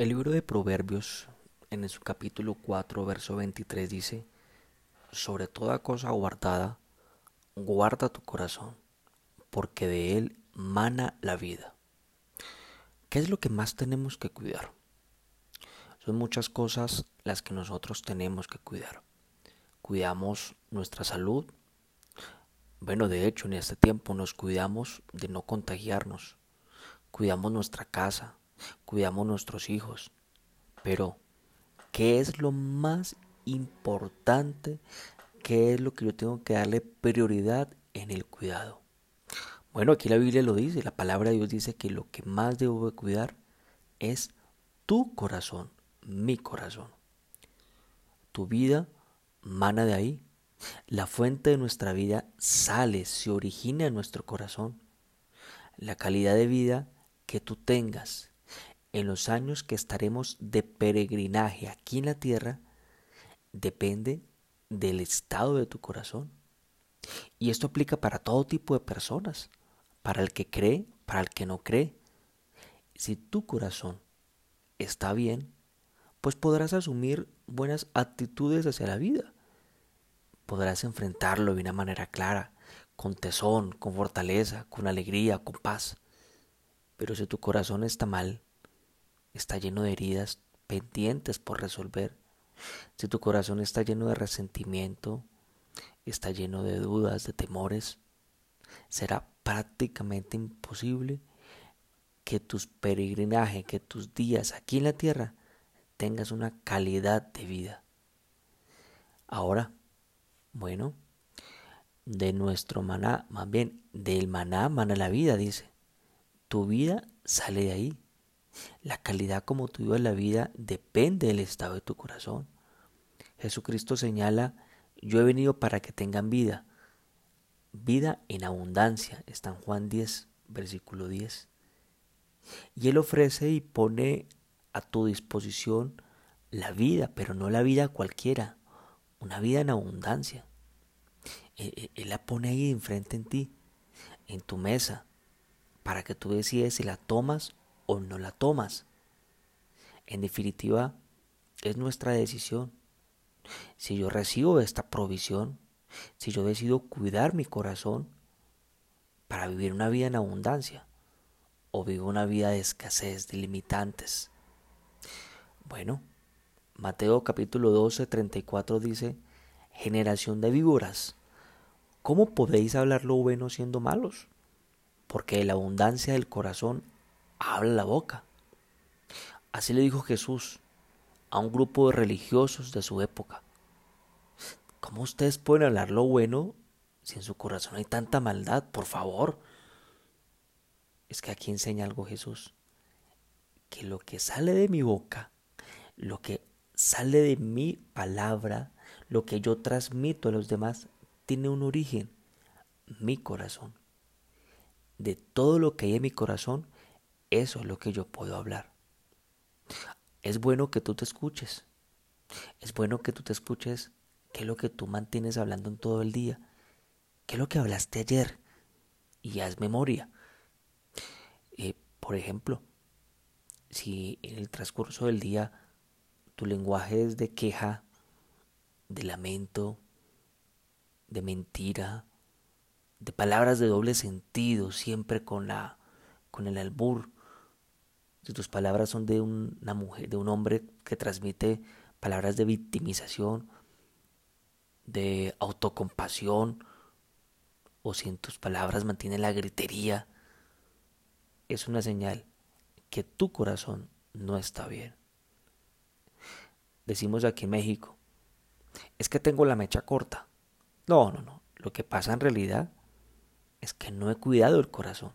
El libro de Proverbios, en su capítulo 4, verso 23, dice, sobre toda cosa guardada, guarda tu corazón, porque de él mana la vida. ¿Qué es lo que más tenemos que cuidar? Son muchas cosas las que nosotros tenemos que cuidar. Cuidamos nuestra salud. Bueno, de hecho, en este tiempo nos cuidamos de no contagiarnos. Cuidamos nuestra casa, cuidamos nuestros hijos. Pero, ¿qué es lo más importante? ¿Qué es lo que yo tengo que darle prioridad en el cuidado? Bueno, aquí la Biblia lo dice, la palabra de Dios dice que lo que más debo de cuidar es tu corazón mi corazón. Tu vida mana de ahí. La fuente de nuestra vida sale, se origina en nuestro corazón. La calidad de vida que tú tengas en los años que estaremos de peregrinaje aquí en la tierra depende del estado de tu corazón. Y esto aplica para todo tipo de personas, para el que cree, para el que no cree. Si tu corazón está bien, pues podrás asumir buenas actitudes hacia la vida. Podrás enfrentarlo de una manera clara, con tesón, con fortaleza, con alegría, con paz. Pero si tu corazón está mal, está lleno de heridas pendientes por resolver, si tu corazón está lleno de resentimiento, está lleno de dudas, de temores, será prácticamente imposible que tus peregrinajes, que tus días aquí en la tierra tengas una calidad de vida. Ahora, bueno, de nuestro maná, más bien del maná mana la vida, dice. Tu vida sale de ahí. La calidad como tú la vida depende del estado de tu corazón. Jesucristo señala, yo he venido para que tengan vida. Vida en abundancia, está en Juan 10, versículo 10. Y Él ofrece y pone a tu disposición la vida, pero no la vida cualquiera, una vida en abundancia. E, e, él, la pone ahí enfrente en ti, en tu mesa, para que tú decides si la tomas o no la tomas. En definitiva, es nuestra decisión. Si yo recibo esta provisión, si yo decido cuidar mi corazón para vivir una vida en abundancia, o vivo una vida de escasez, de limitantes, bueno, Mateo capítulo 12, 34 dice, generación de víboras, ¿cómo podéis hablar lo bueno siendo malos? Porque de la abundancia del corazón habla la boca. Así le dijo Jesús a un grupo de religiosos de su época. ¿Cómo ustedes pueden hablar lo bueno si en su corazón hay tanta maldad? Por favor. Es que aquí enseña algo Jesús. Que lo que sale de mi boca lo que sale de mi palabra, lo que yo transmito a los demás, tiene un origen, mi corazón. De todo lo que hay en mi corazón, eso es lo que yo puedo hablar. Es bueno que tú te escuches. Es bueno que tú te escuches qué es lo que tú mantienes hablando en todo el día. ¿Qué es lo que hablaste ayer? Y haz memoria. Eh, por ejemplo, si en el transcurso del día tu lenguaje es de queja, de lamento, de mentira, de palabras de doble sentido, siempre con la con el albur. Si tus palabras son de una mujer, de un hombre que transmite palabras de victimización, de autocompasión, o si en tus palabras mantiene la gritería, es una señal que tu corazón no está bien decimos aquí en México, es que tengo la mecha corta. No, no, no. Lo que pasa en realidad es que no he cuidado el corazón.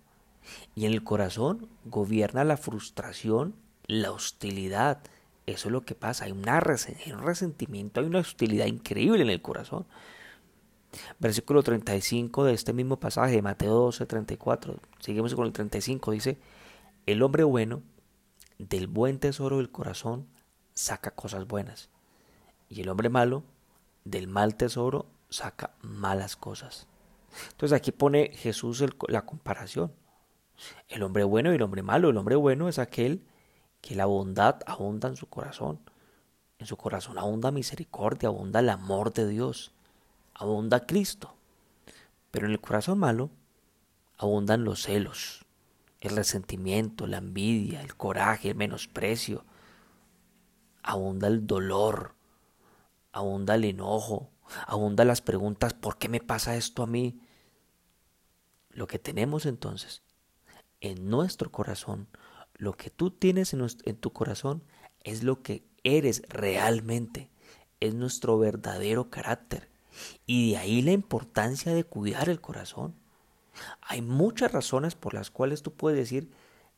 Y en el corazón gobierna la frustración, la hostilidad. Eso es lo que pasa. Hay, un resentimiento, hay una hostilidad increíble en el corazón. Versículo 35 de este mismo pasaje de Mateo 12, 34. Seguimos con el 35. Dice, el hombre bueno del buen tesoro del corazón saca cosas buenas. Y el hombre malo, del mal tesoro, saca malas cosas. Entonces aquí pone Jesús la comparación. El hombre bueno y el hombre malo. El hombre bueno es aquel que la bondad abunda en su corazón. En su corazón abunda misericordia, abunda el amor de Dios, abunda Cristo. Pero en el corazón malo abundan los celos, el resentimiento, la envidia, el coraje, el menosprecio. Abunda el dolor, abunda el enojo, abunda las preguntas, ¿por qué me pasa esto a mí? Lo que tenemos entonces en nuestro corazón, lo que tú tienes en, tu corazón es lo que eres realmente, es nuestro verdadero carácter. Y de ahí la importancia de cuidar el corazón. Hay muchas razones por las cuales tú puedes decir,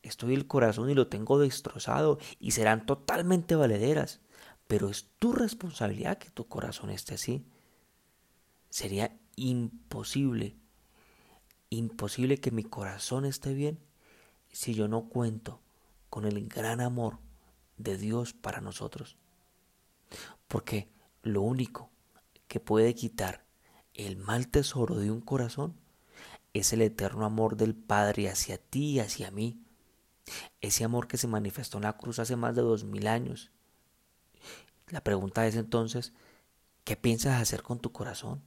estoy el corazón y lo tengo destrozado y serán totalmente valederas, pero es tu responsabilidad que tu corazón esté así. Sería imposible, imposible que mi corazón esté bien si yo no cuento con el gran amor de Dios para nosotros. Porque lo único que puede quitar el mal tesoro de un corazón es el eterno amor del Padre hacia ti y hacia mí. Ese amor que se manifestó en la cruz hace más de dos mil años. La pregunta es entonces, ¿qué piensas hacer con tu corazón?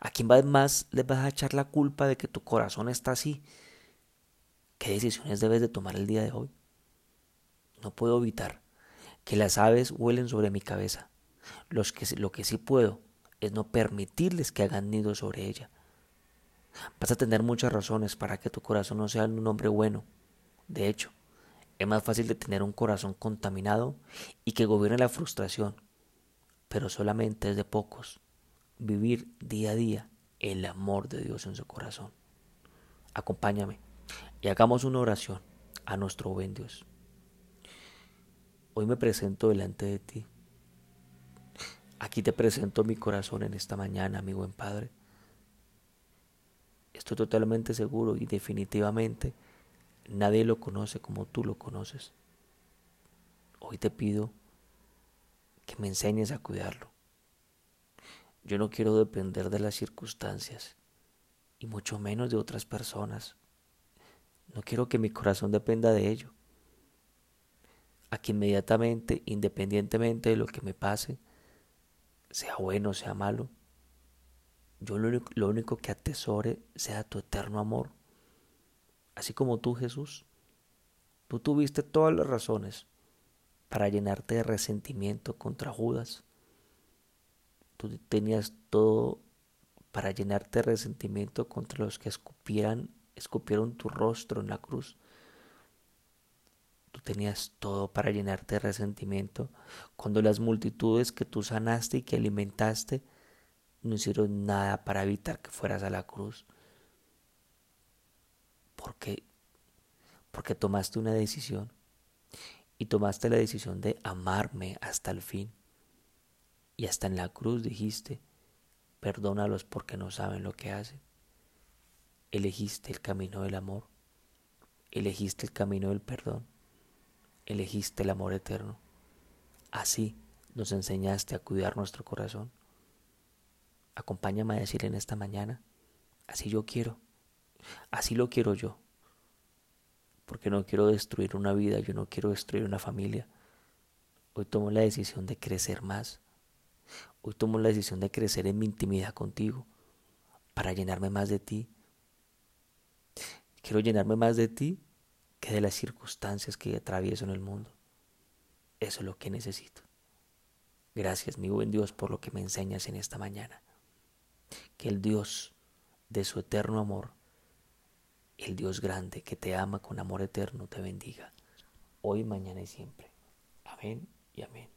¿A quién más le vas a echar la culpa de que tu corazón está así? ¿Qué decisiones debes de tomar el día de hoy? No puedo evitar que las aves huelen sobre mi cabeza. Lo que sí puedo es no permitirles que hagan nido sobre ella. Vas a tener muchas razones para que tu corazón no sea un hombre bueno. De hecho, es más fácil de tener un corazón contaminado y que gobierne la frustración, pero solamente es de pocos vivir día a día el amor de Dios en su corazón. Acompáñame hagamos una oración a nuestro buen Dios. Hoy me presento delante de ti. Aquí te presento mi corazón en esta mañana, mi buen Padre. Estoy totalmente seguro y definitivamente nadie lo conoce como tú lo conoces. Hoy te pido que me enseñes a cuidarlo. Yo no quiero depender de las circunstancias y mucho menos de otras personas. No quiero que mi corazón dependa de ello. A que inmediatamente, independientemente de lo que me pase, sea bueno sea malo, yo lo único, que atesore sea tu eterno amor. Así como tú, Jesús, tú tuviste todas las razones para llenarte de resentimiento contra Judas. Tú tenías todo para llenarte de resentimiento contra los que escupieran, escupieron tu rostro en la cruz. Tú tenías todo para llenarte de resentimiento cuando las multitudes que tú sanaste y que alimentaste no hicieron nada para evitar que fueras a la cruz. Porque porque tomaste una decisión y tomaste la decisión de amarme hasta el fin. Y hasta en la cruz dijiste, perdónalos porque no saben lo que hacen. Elegiste el camino del amor, elegiste el camino del perdón, elegiste el amor eterno. Así nos enseñaste a cuidar nuestro corazón. Acompáñame a decir en esta mañana, así yo quiero, así lo quiero yo, porque no quiero destruir una vida, yo no quiero destruir una familia. Hoy tomo la decisión de crecer más. Hoy tomo la decisión de crecer en mi intimidad contigo, para llenarme más de ti. Quiero llenarme más de ti que de las circunstancias que atravieso en el mundo. Eso es lo que necesito. Gracias, mi buen Dios, por lo que me enseñas en esta mañana que el Dios de su eterno amor, el Dios grande que te ama con amor eterno, te bendiga, hoy, mañana y siempre. Amén y amén.